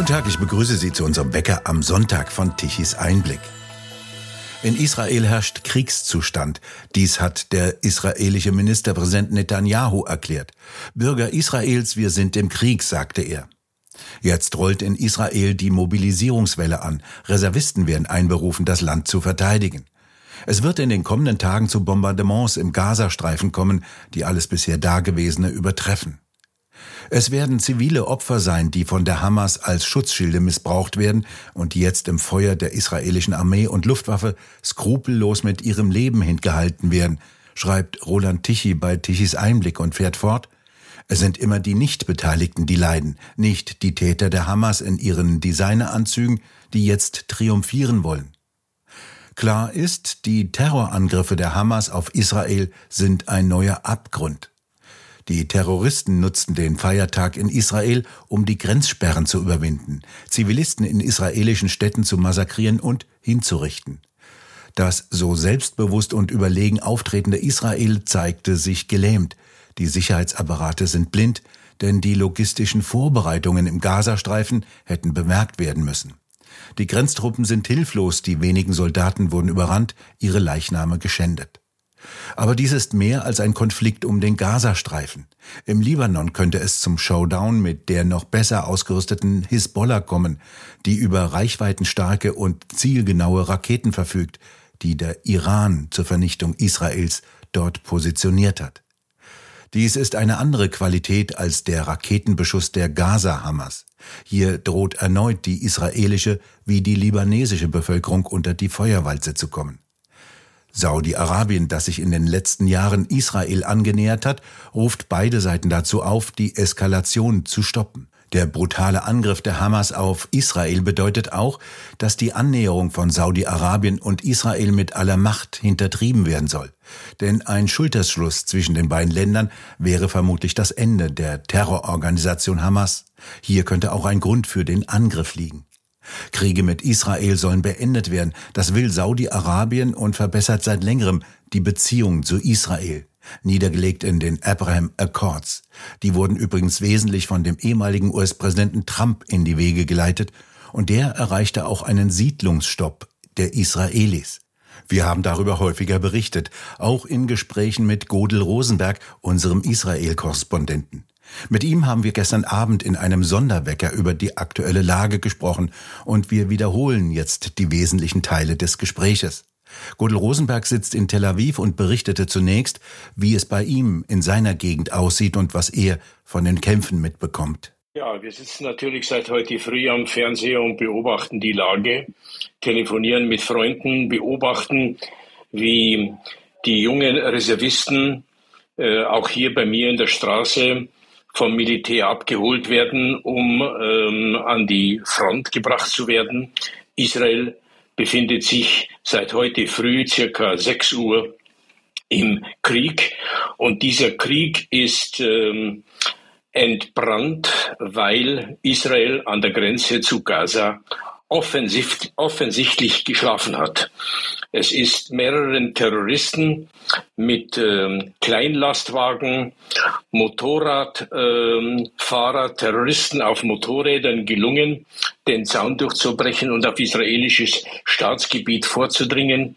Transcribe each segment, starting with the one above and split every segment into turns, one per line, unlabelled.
Guten Tag, ich begrüße Sie zu unserem Wecker am Sonntag von Tichys Einblick. In Israel herrscht Kriegszustand. Dies hat der israelische Ministerpräsident Netanyahu erklärt. Bürger Israels, wir sind im Krieg, sagte er. Jetzt rollt in Israel die Mobilisierungswelle an. Reservisten werden einberufen, das Land zu verteidigen. Es wird in den kommenden Tagen zu Bombardements im Gazastreifen kommen, die alles bisher Dagewesene übertreffen. Es werden zivile Opfer sein, die von der Hamas als Schutzschilde missbraucht werden und die jetzt im Feuer der israelischen Armee und Luftwaffe skrupellos mit ihrem Leben hingehalten werden, schreibt Roland Tichy bei Tichys Einblick und fährt fort. Es sind immer die Nichtbeteiligten, die leiden, nicht die Täter der Hamas in ihren Designeranzügen, die jetzt triumphieren wollen. Klar ist, die Terrorangriffe der Hamas auf Israel sind ein neuer Abgrund. Die Terroristen nutzten den Feiertag in Israel, um die Grenzsperren zu überwinden, Zivilisten in israelischen Städten zu massakrieren und hinzurichten. Das so selbstbewusst und überlegen auftretende Israel zeigte sich gelähmt. Die Sicherheitsapparate sind blind, denn die logistischen Vorbereitungen im Gazastreifen hätten bemerkt werden müssen. Die Grenztruppen sind hilflos, die wenigen Soldaten wurden überrannt, ihre Leichname geschändet. Aber dies ist mehr als ein Konflikt um den Gazastreifen. Im Libanon könnte es zum Showdown mit der noch besser ausgerüsteten Hisbollah kommen, die über reichweitenstarke und zielgenaue Raketen verfügt, die der Iran zur Vernichtung Israels dort positioniert hat. Dies ist eine andere Qualität als der Raketenbeschuss der Gaza-Hamas. Hier droht erneut die israelische wie die libanesische Bevölkerung unter die Feuerwalze zu kommen. Saudi-Arabien, das sich in den letzten Jahren Israel angenähert hat, ruft beide Seiten dazu auf, die Eskalation zu stoppen. Der brutale Angriff der Hamas auf Israel bedeutet auch, dass die Annäherung von Saudi-Arabien und Israel mit aller Macht hintertrieben werden soll. Denn ein Schulterschluss zwischen den beiden Ländern wäre vermutlich das Ende der Terrororganisation Hamas. Hier könnte auch ein Grund für den Angriff liegen. Kriege mit Israel sollen beendet werden. Das will Saudi-Arabien und verbessert seit längerem die Beziehungen zu Israel. Niedergelegt in den Abraham Accords. Die wurden übrigens wesentlich von dem ehemaligen US-Präsidenten Trump in die Wege geleitet und der erreichte auch einen Siedlungsstopp der Israelis. Wir haben darüber häufiger berichtet, auch in Gesprächen mit Godel Rosenberg, unserem Israel-Korrespondenten. Mit ihm haben wir gestern Abend in einem Sonderwecker über die aktuelle Lage gesprochen und wir wiederholen jetzt die wesentlichen Teile des Gespräches. Godel Rosenberg sitzt in Tel Aviv und berichtete zunächst, wie es bei ihm in seiner Gegend aussieht und was er von den Kämpfen mitbekommt.
Ja, wir sitzen natürlich seit heute früh am Fernseher und beobachten die Lage, telefonieren mit Freunden, beobachten, wie die jungen Reservisten äh, auch hier bei mir in der Straße vom Militär abgeholt werden, um ähm, an die Front gebracht zu werden. Israel befindet sich seit heute früh circa 6 Uhr im Krieg und dieser Krieg ist ähm, entbrannt, weil Israel an der Grenze zu Gaza offensichtlich geschlafen hat. Es ist mehreren Terroristen mit ähm, Kleinlastwagen, Motorradfahrer, ähm, Terroristen auf Motorrädern gelungen, den Zaun durchzubrechen und auf israelisches Staatsgebiet vorzudringen.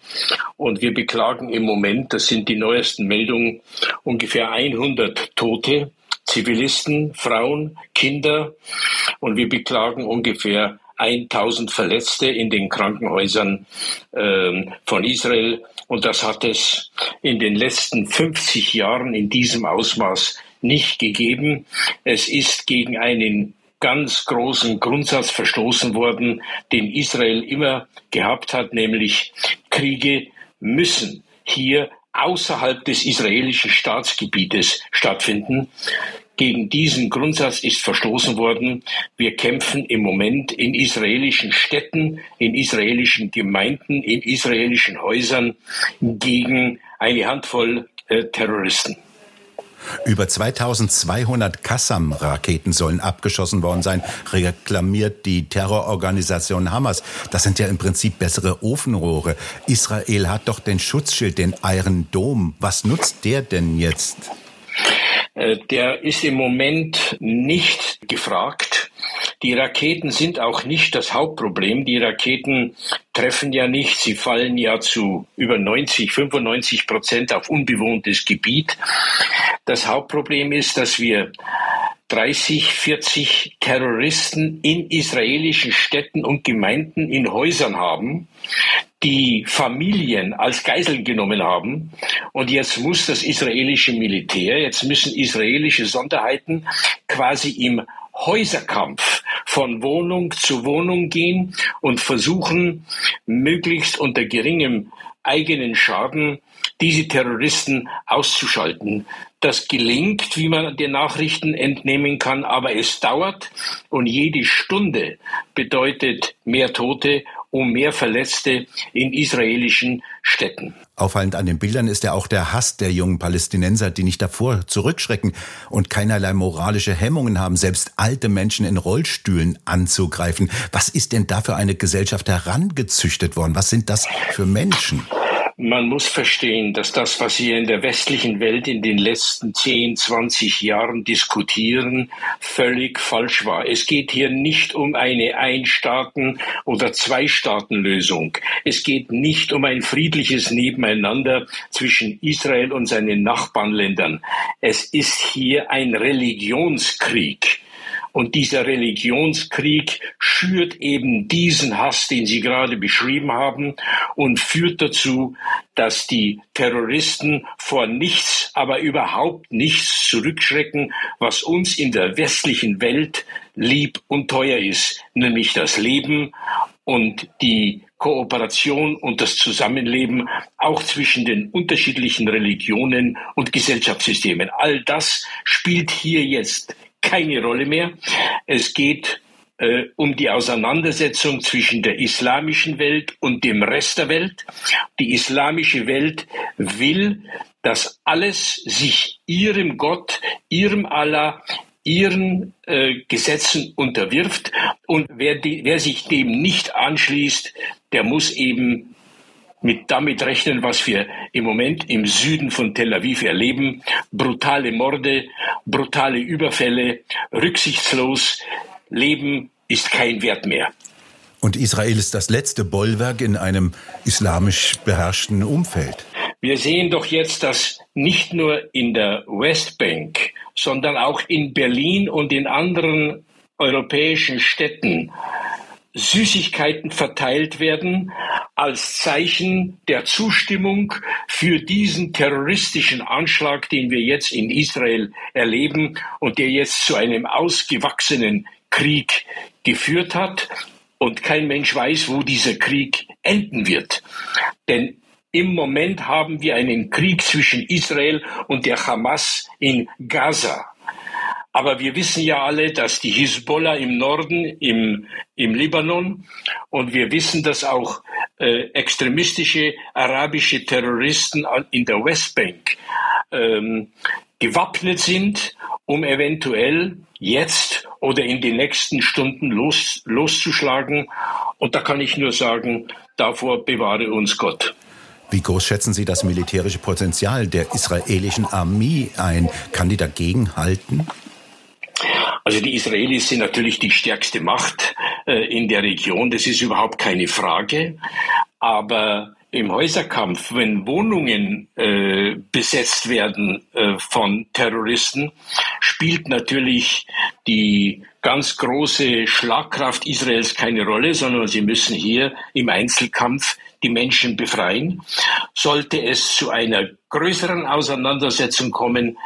Und wir beklagen im Moment, das sind die neuesten Meldungen, ungefähr 100 Tote. Zivilisten, Frauen, Kinder und wir beklagen ungefähr 1000 Verletzte in den Krankenhäusern äh, von Israel. Und das hat es in den letzten 50 Jahren in diesem Ausmaß nicht gegeben. Es ist gegen einen ganz großen Grundsatz verstoßen worden, den Israel immer gehabt hat, nämlich Kriege müssen hier außerhalb des israelischen Staatsgebietes stattfinden. Gegen diesen Grundsatz ist verstoßen worden. Wir kämpfen im Moment in israelischen Städten, in israelischen Gemeinden, in israelischen Häusern gegen eine Handvoll äh, Terroristen.
Über 2200 Qassam-Raketen sollen abgeschossen worden sein, reklamiert die Terrororganisation Hamas. Das sind ja im Prinzip bessere Ofenrohre. Israel hat doch den Schutzschild, den Iron Dome. Was nutzt der denn jetzt?
Äh, der ist im Moment nicht gefragt. Die Raketen sind auch nicht das Hauptproblem. Die Raketen treffen ja nicht. Sie fallen ja zu über 90, 95 Prozent auf unbewohntes Gebiet. Das Hauptproblem ist, dass wir 30, 40 Terroristen in israelischen Städten und Gemeinden in Häusern haben, die Familien als Geiseln genommen haben. Und jetzt muss das israelische Militär, jetzt müssen israelische Sonderheiten quasi im Häuserkampf von Wohnung zu Wohnung gehen und versuchen, möglichst unter geringem eigenen Schaden diese Terroristen auszuschalten. Das gelingt, wie man den Nachrichten entnehmen kann, aber es dauert und jede Stunde bedeutet mehr Tote und mehr Verletzte in israelischen Städten.
Auffallend an den Bildern ist ja auch der Hass der jungen Palästinenser, die nicht davor zurückschrecken und keinerlei moralische Hemmungen haben, selbst alte Menschen in Rollstühlen anzugreifen. Was ist denn da für eine Gesellschaft herangezüchtet worden? Was sind das für Menschen?
Man muss verstehen, dass das, was wir in der westlichen Welt in den letzten 10, 20 Jahren diskutieren, völlig falsch war. Es geht hier nicht um eine Ein-Staaten- oder Zwei-Staaten-Lösung. Es geht nicht um ein friedliches Nebeneinander zwischen Israel und seinen Nachbarländern. Es ist hier ein Religionskrieg. Und dieser Religionskrieg schürt eben diesen Hass, den Sie gerade beschrieben haben, und führt dazu, dass die Terroristen vor nichts, aber überhaupt nichts zurückschrecken, was uns in der westlichen Welt lieb und teuer ist, nämlich das Leben und die Kooperation und das Zusammenleben auch zwischen den unterschiedlichen Religionen und Gesellschaftssystemen. All das spielt hier jetzt keine Rolle mehr. Es geht äh, um die Auseinandersetzung zwischen der islamischen Welt und dem Rest der Welt. Die islamische Welt will, dass alles sich ihrem Gott, ihrem Allah, ihren äh, Gesetzen unterwirft. Und wer, die, wer sich dem nicht anschließt, der muss eben mit damit rechnen, was wir im Moment im Süden von Tel Aviv erleben. Brutale Morde, brutale Überfälle, rücksichtslos. Leben ist kein Wert mehr.
Und Israel ist das letzte Bollwerk in einem islamisch beherrschten Umfeld.
Wir sehen doch jetzt, dass nicht nur in der Westbank, sondern auch in Berlin und in anderen europäischen Städten Süßigkeiten verteilt werden als Zeichen der Zustimmung für diesen terroristischen Anschlag, den wir jetzt in Israel erleben und der jetzt zu einem ausgewachsenen Krieg geführt hat. Und kein Mensch weiß, wo dieser Krieg enden wird. Denn im Moment haben wir einen Krieg zwischen Israel und der Hamas in Gaza. Aber wir wissen ja alle, dass die Hisbollah im Norden, im, im Libanon, und wir wissen, dass auch äh, extremistische arabische Terroristen in der Westbank ähm, gewappnet sind, um eventuell jetzt oder in den nächsten Stunden los, loszuschlagen. Und da kann ich nur sagen, davor bewahre uns Gott.
Wie groß schätzen Sie das militärische Potenzial der israelischen Armee ein? Kann die dagegen halten?
Also die Israelis sind natürlich die stärkste Macht äh, in der Region, das ist überhaupt keine Frage. Aber im Häuserkampf, wenn Wohnungen äh, besetzt werden äh, von Terroristen, spielt natürlich die ganz große Schlagkraft Israels keine Rolle, sondern sie müssen hier im Einzelkampf die Menschen befreien. Sollte es zu einer größeren Auseinandersetzung kommen,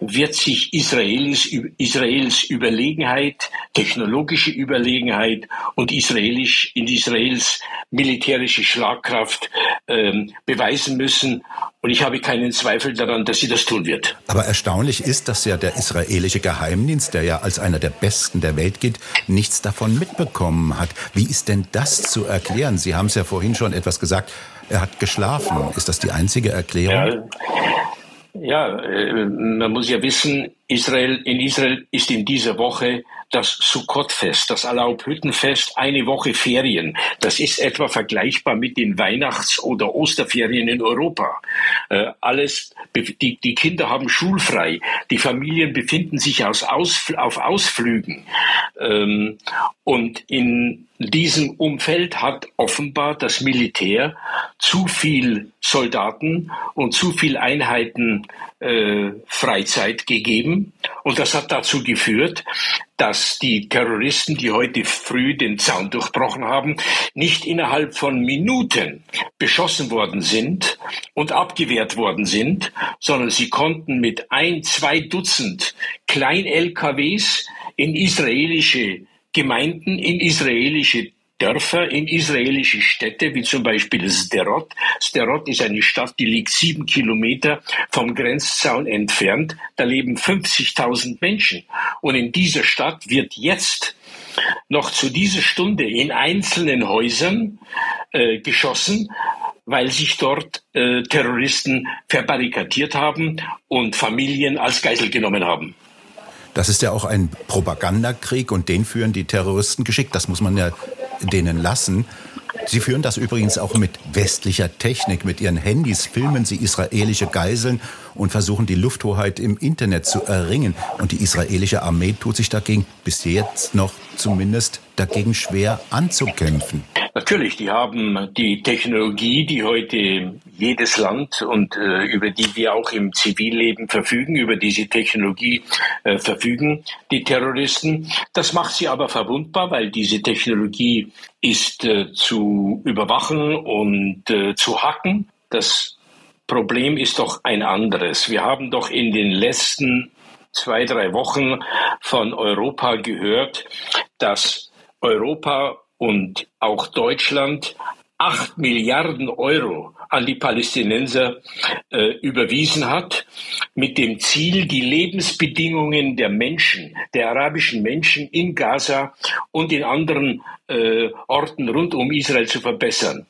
wird sich Israelis, Israels Überlegenheit, technologische Überlegenheit und Israelisch, in Israels militärische Schlagkraft ähm, beweisen müssen. Und ich habe keinen Zweifel daran, dass sie das tun wird.
Aber erstaunlich ist, dass ja der israelische Geheimdienst, der ja als einer der besten der Welt gilt, nichts davon mitbekommen hat. Wie ist denn das zu erklären? Sie haben es ja vorhin schon etwas gesagt. Er hat geschlafen. Ist das die einzige Erklärung?
Ja, ja, äh, man muss ja wissen, Israel, in Israel ist in dieser Woche das Sukkot-Fest, das Allerhaupt-Hüttenfest, eine Woche Ferien. Das ist etwa vergleichbar mit den Weihnachts- oder Osterferien in Europa. Äh, alles, die, die Kinder haben schulfrei. Die Familien befinden sich aus, aus, auf Ausflügen. Ähm, und in diesem Umfeld hat offenbar das Militär zu viel Soldaten und zu viel Einheiten äh, Freizeit gegeben. Und das hat dazu geführt, dass die Terroristen, die heute früh den Zaun durchbrochen haben, nicht innerhalb von Minuten beschossen worden sind und abgewehrt worden sind, sondern sie konnten mit ein, zwei Dutzend Klein-LKWs in israelische Gemeinden, in israelische Dörfer in israelische Städte, wie zum Beispiel Sderot. Sderot ist eine Stadt, die liegt sieben Kilometer vom Grenzzaun entfernt. Da leben 50.000 Menschen. Und in dieser Stadt wird jetzt noch zu dieser Stunde in einzelnen Häusern äh, geschossen, weil sich dort äh, Terroristen verbarrikadiert haben und Familien als Geisel genommen haben.
Das ist ja auch ein Propagandakrieg und den führen die Terroristen geschickt. Das muss man ja denen lassen. Sie führen das übrigens auch mit westlicher Technik. Mit ihren Handys filmen sie israelische Geiseln und versuchen die Lufthoheit im Internet zu erringen. Und die israelische Armee tut sich dagegen bis jetzt noch zumindest dagegen schwer anzukämpfen.
Natürlich, die haben die Technologie, die heute jedes Land und äh, über die wir auch im Zivilleben verfügen, über diese Technologie äh, verfügen, die Terroristen. Das macht sie aber verwundbar, weil diese Technologie ist äh, zu überwachen und äh, zu hacken. Das Problem ist doch ein anderes. Wir haben doch in den letzten zwei, drei Wochen von Europa gehört, dass Europa und auch Deutschland acht Milliarden Euro an die Palästinenser äh, überwiesen hat, mit dem Ziel, die Lebensbedingungen der Menschen, der arabischen Menschen in Gaza und in anderen äh, Orten rund um Israel zu verbessern.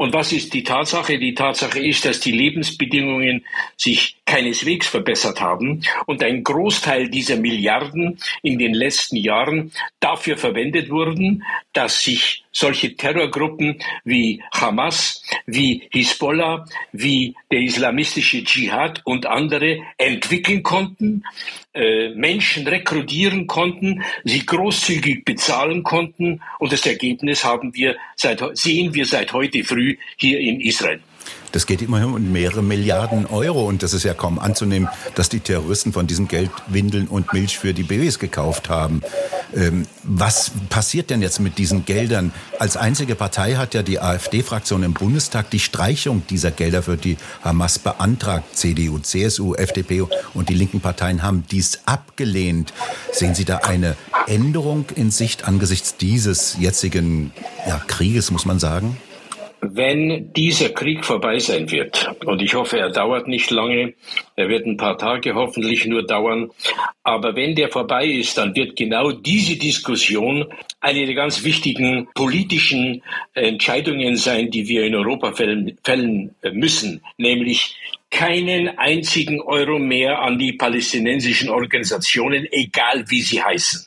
Und was ist die Tatsache? Die Tatsache ist, dass die Lebensbedingungen sich keineswegs verbessert haben und ein Großteil dieser Milliarden in den letzten Jahren dafür verwendet wurden, dass sich solche Terrorgruppen wie Hamas, wie Hisbollah, wie der islamistische Dschihad und andere entwickeln konnten, äh, Menschen rekrutieren konnten, sie großzügig bezahlen konnten und das Ergebnis haben wir seit, sehen wir seit heute früh hier in Israel.
Das geht immerhin um mehrere Milliarden Euro und das ist ja kaum anzunehmen, dass die Terroristen von diesem Geld Windeln und Milch für die Babys gekauft haben. Ähm, was passiert denn jetzt mit diesen Geldern? Als einzige Partei hat ja die AfD-Fraktion im Bundestag die Streichung dieser Gelder für die Hamas beantragt. CDU, CSU, FDP und die linken Parteien haben dies abgelehnt. Sehen Sie da eine Änderung in Sicht angesichts dieses jetzigen ja, Krieges, muss man sagen?
Wenn dieser Krieg vorbei sein wird, und ich hoffe, er dauert nicht lange, er wird ein paar Tage hoffentlich nur dauern, aber wenn der vorbei ist, dann wird genau diese Diskussion eine der ganz wichtigen politischen Entscheidungen sein, die wir in Europa fällen, fällen müssen, nämlich keinen einzigen Euro mehr an die palästinensischen Organisationen, egal wie sie heißen.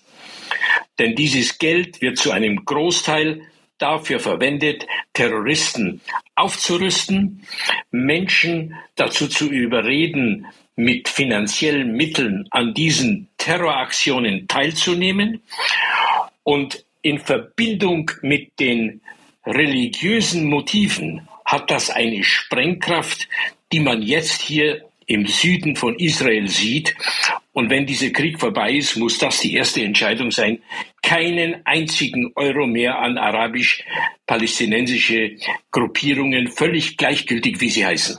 Denn dieses Geld wird zu einem Großteil dafür verwendet, Terroristen aufzurüsten, Menschen dazu zu überreden, mit finanziellen Mitteln an diesen Terroraktionen teilzunehmen und in Verbindung mit den religiösen Motiven hat das eine Sprengkraft, die man jetzt hier im Süden von Israel sieht. Und wenn dieser Krieg vorbei ist, muss das die erste Entscheidung sein, keinen einzigen Euro mehr an arabisch-palästinensische Gruppierungen, völlig gleichgültig, wie sie heißen.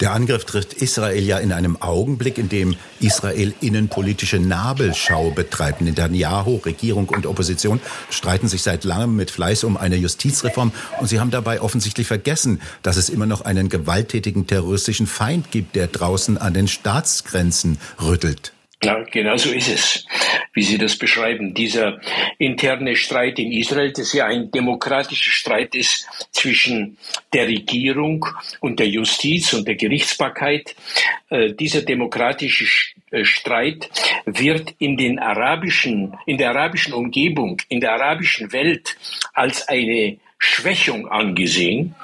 Der Angriff trifft Israel ja in einem Augenblick, in dem Israel innenpolitische Nabelschau betreibt. Netanyahu, Regierung und Opposition streiten sich seit langem mit Fleiß um eine Justizreform und sie haben dabei offensichtlich vergessen, dass es immer noch einen gewalttätigen terroristischen Feind gibt, der draußen an den Staatsgrenzen rüttelt.
Ja, genau so ist es, wie Sie das beschreiben. Dieser interne Streit in Israel, das ja ein demokratischer Streit ist zwischen der Regierung und der Justiz und der Gerichtsbarkeit. Äh, dieser demokratische Streit wird in den arabischen, in der arabischen Umgebung, in der arabischen Welt als eine Schwächung angesehen.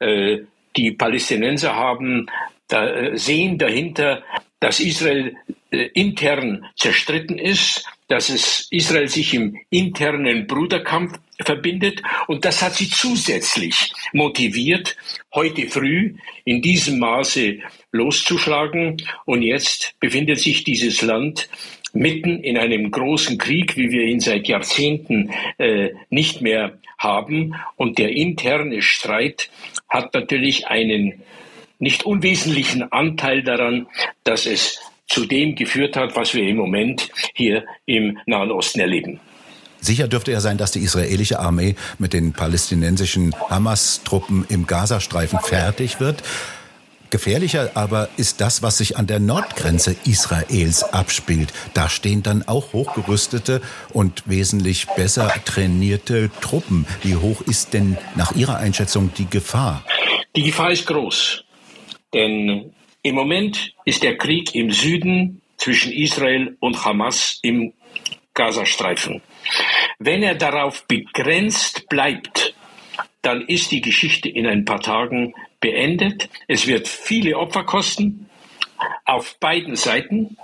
Äh, die Palästinenser haben da, sehen dahinter, dass Israel intern zerstritten ist, dass es Israel sich im internen Bruderkampf verbindet. Und das hat sie zusätzlich motiviert, heute früh in diesem Maße loszuschlagen. Und jetzt befindet sich dieses Land mitten in einem großen Krieg, wie wir ihn seit Jahrzehnten äh, nicht mehr haben. Und der interne Streit hat natürlich einen nicht unwesentlichen Anteil daran, dass es zu dem geführt hat, was wir im Moment hier im Nahen Osten erleben.
Sicher dürfte ja sein, dass die israelische Armee mit den palästinensischen Hamas-Truppen im Gazastreifen fertig wird. Gefährlicher aber ist das, was sich an der Nordgrenze Israels abspielt. Da stehen dann auch hochgerüstete und wesentlich besser trainierte Truppen. Wie hoch ist denn nach Ihrer Einschätzung die Gefahr?
Die Gefahr ist groß. Denn im Moment ist der Krieg im Süden zwischen Israel und Hamas im Gazastreifen. Wenn er darauf begrenzt bleibt, dann ist die Geschichte in ein paar Tagen beendet. Es wird viele Opfer kosten auf beiden Seiten.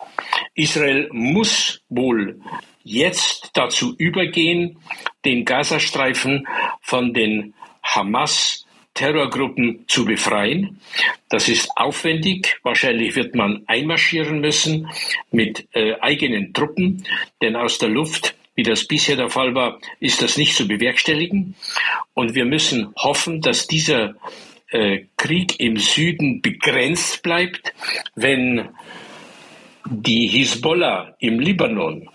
Israel muss wohl jetzt dazu übergehen, den Gazastreifen von den Hamas Terrorgruppen zu befreien. Das ist aufwendig. Wahrscheinlich wird man einmarschieren müssen mit äh, eigenen Truppen, denn aus der Luft wie das bisher der Fall war, ist das nicht zu bewerkstelligen. Und wir müssen hoffen, dass dieser äh, Krieg im Süden begrenzt bleibt, wenn die Hisbollah im Libanon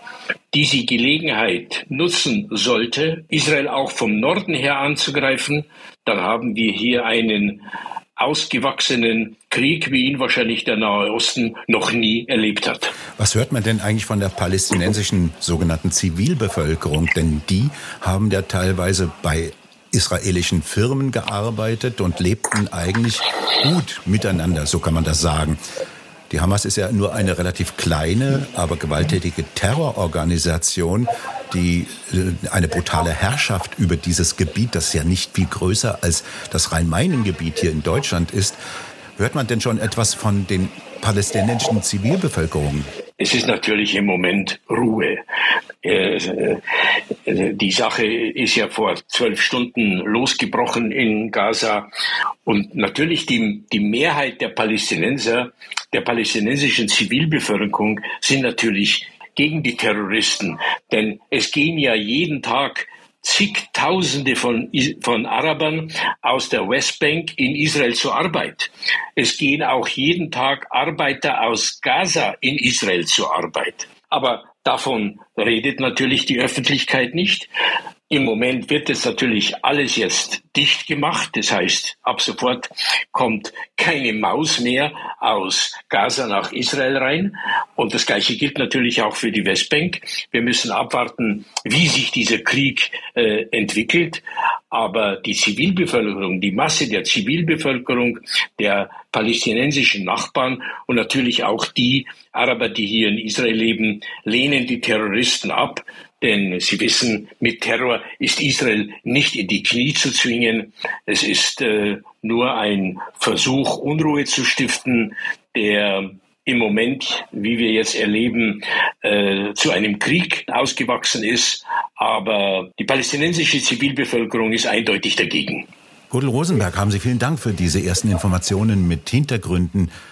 diese Gelegenheit nutzen sollte, Israel auch vom Norden her anzugreifen, dann haben wir hier einen ausgewachsenen Krieg, wie ihn wahrscheinlich der Nahe Osten noch nie erlebt hat.
Was hört man denn eigentlich von der palästinensischen sogenannten Zivilbevölkerung? Denn die haben ja teilweise bei israelischen Firmen gearbeitet und lebten eigentlich gut miteinander, so kann man das sagen. Die Hamas ist ja nur eine relativ kleine, aber gewalttätige Terrororganisation, die äh, eine brutale Herrschaft über dieses Gebiet, das ja nicht viel größer als das Rhein-Main-Gebiet hier in Deutschland ist. Hört man denn schon etwas von den palästinensischen Zivilbevölkerungen?
Es ist natürlich im Moment Ruhe. Äh, äh, die Sache ist ja vor zwölf Stunden losgebrochen in Gaza. Und natürlich die, die Mehrheit der Palästinenser, der palästinensischen Zivilbevölkerung sind natürlich gegen die Terroristen. Denn es gehen ja jeden Tag zigtausende von, von Arabern aus der Westbank in Israel zur Arbeit. Es gehen auch jeden Tag Arbeiter aus Gaza in Israel zur Arbeit. Aber davon redet natürlich die Öffentlichkeit nicht. Im Moment wird es natürlich alles jetzt dicht gemacht. Das heißt, ab sofort kommt keine Maus mehr aus Gaza nach Israel rein. Und das Gleiche gilt natürlich auch für die Westbank. Wir müssen abwarten, wie sich dieser Krieg äh, entwickelt. Aber die Zivilbevölkerung, die Masse der Zivilbevölkerung der palästinensischen Nachbarn und natürlich auch die Araber, die hier in Israel leben, lehnen die Terroristen ab. Denn Sie wissen, mit Terror ist Israel nicht in die Knie zu zwingen. Es ist äh, nur ein Versuch, Unruhe zu stiften, der im Moment, wie wir jetzt erleben, äh, zu einem Krieg ausgewachsen ist. Aber die palästinensische Zivilbevölkerung ist eindeutig dagegen.
Gudel Rosenberg, haben Sie vielen Dank für diese ersten Informationen mit Hintergründen